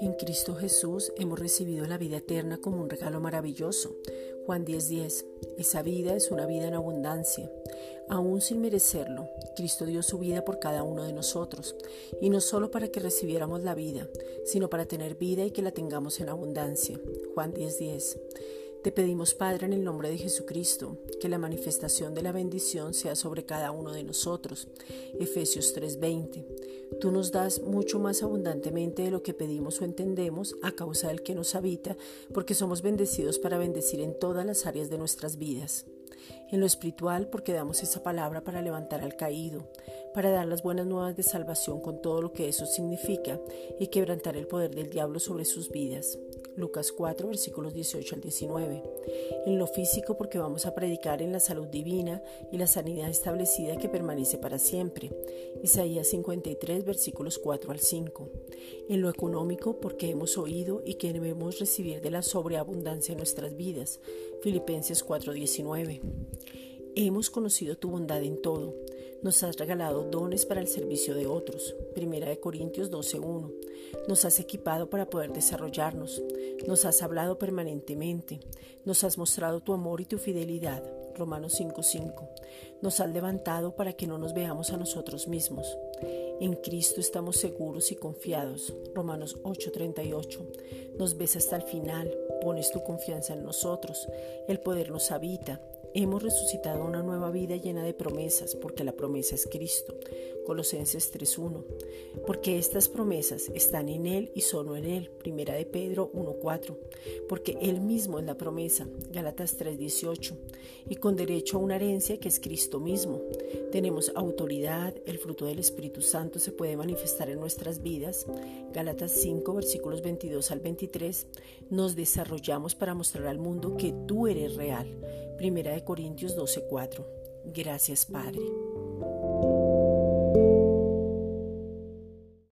En Cristo Jesús hemos recibido la vida eterna como un regalo maravilloso. Juan 10:10. Esa vida es una vida en abundancia. Aún sin merecerlo, Cristo dio su vida por cada uno de nosotros, y no solo para que recibiéramos la vida, sino para tener vida y que la tengamos en abundancia. Juan 10:10. Te pedimos, Padre, en el nombre de Jesucristo, que la manifestación de la bendición sea sobre cada uno de nosotros. Efesios 3:20. Tú nos das mucho más abundantemente de lo que pedimos o entendemos a causa del que nos habita, porque somos bendecidos para bendecir en todas las áreas de nuestras vidas. En lo espiritual, porque damos esa palabra para levantar al caído, para dar las buenas nuevas de salvación con todo lo que eso significa y quebrantar el poder del diablo sobre sus vidas. Lucas 4, versículos 18 al 19. En lo físico, porque vamos a predicar en la salud divina y la sanidad establecida que permanece para siempre. Isaías 53, versículos 4 al 5. En lo económico, porque hemos oído y que debemos recibir de la sobreabundancia en nuestras vidas. Filipenses 4, 19. Hemos conocido tu bondad en todo. Nos has regalado dones para el servicio de otros. Primera de Corintios 12.1. Nos has equipado para poder desarrollarnos. Nos has hablado permanentemente. Nos has mostrado tu amor y tu fidelidad. Romanos 5.5. Nos has levantado para que no nos veamos a nosotros mismos. En Cristo estamos seguros y confiados. Romanos 8:38. Nos ves hasta el final, pones tu confianza en nosotros, el poder nos habita, Hemos resucitado una nueva vida llena de promesas, porque la promesa es Cristo. Colosenses 3.1. Porque estas promesas están en Él y solo en Él. Primera de Pedro 1.4. Porque Él mismo es la promesa. Gálatas 3.18. Y con derecho a una herencia que es Cristo mismo. Tenemos autoridad, el fruto del Espíritu Santo se puede manifestar en nuestras vidas. Gálatas 5, versículos 22 al 23. Nos desarrollamos para mostrar al mundo que tú eres real Primera de Corintios 12:4. Gracias, Padre.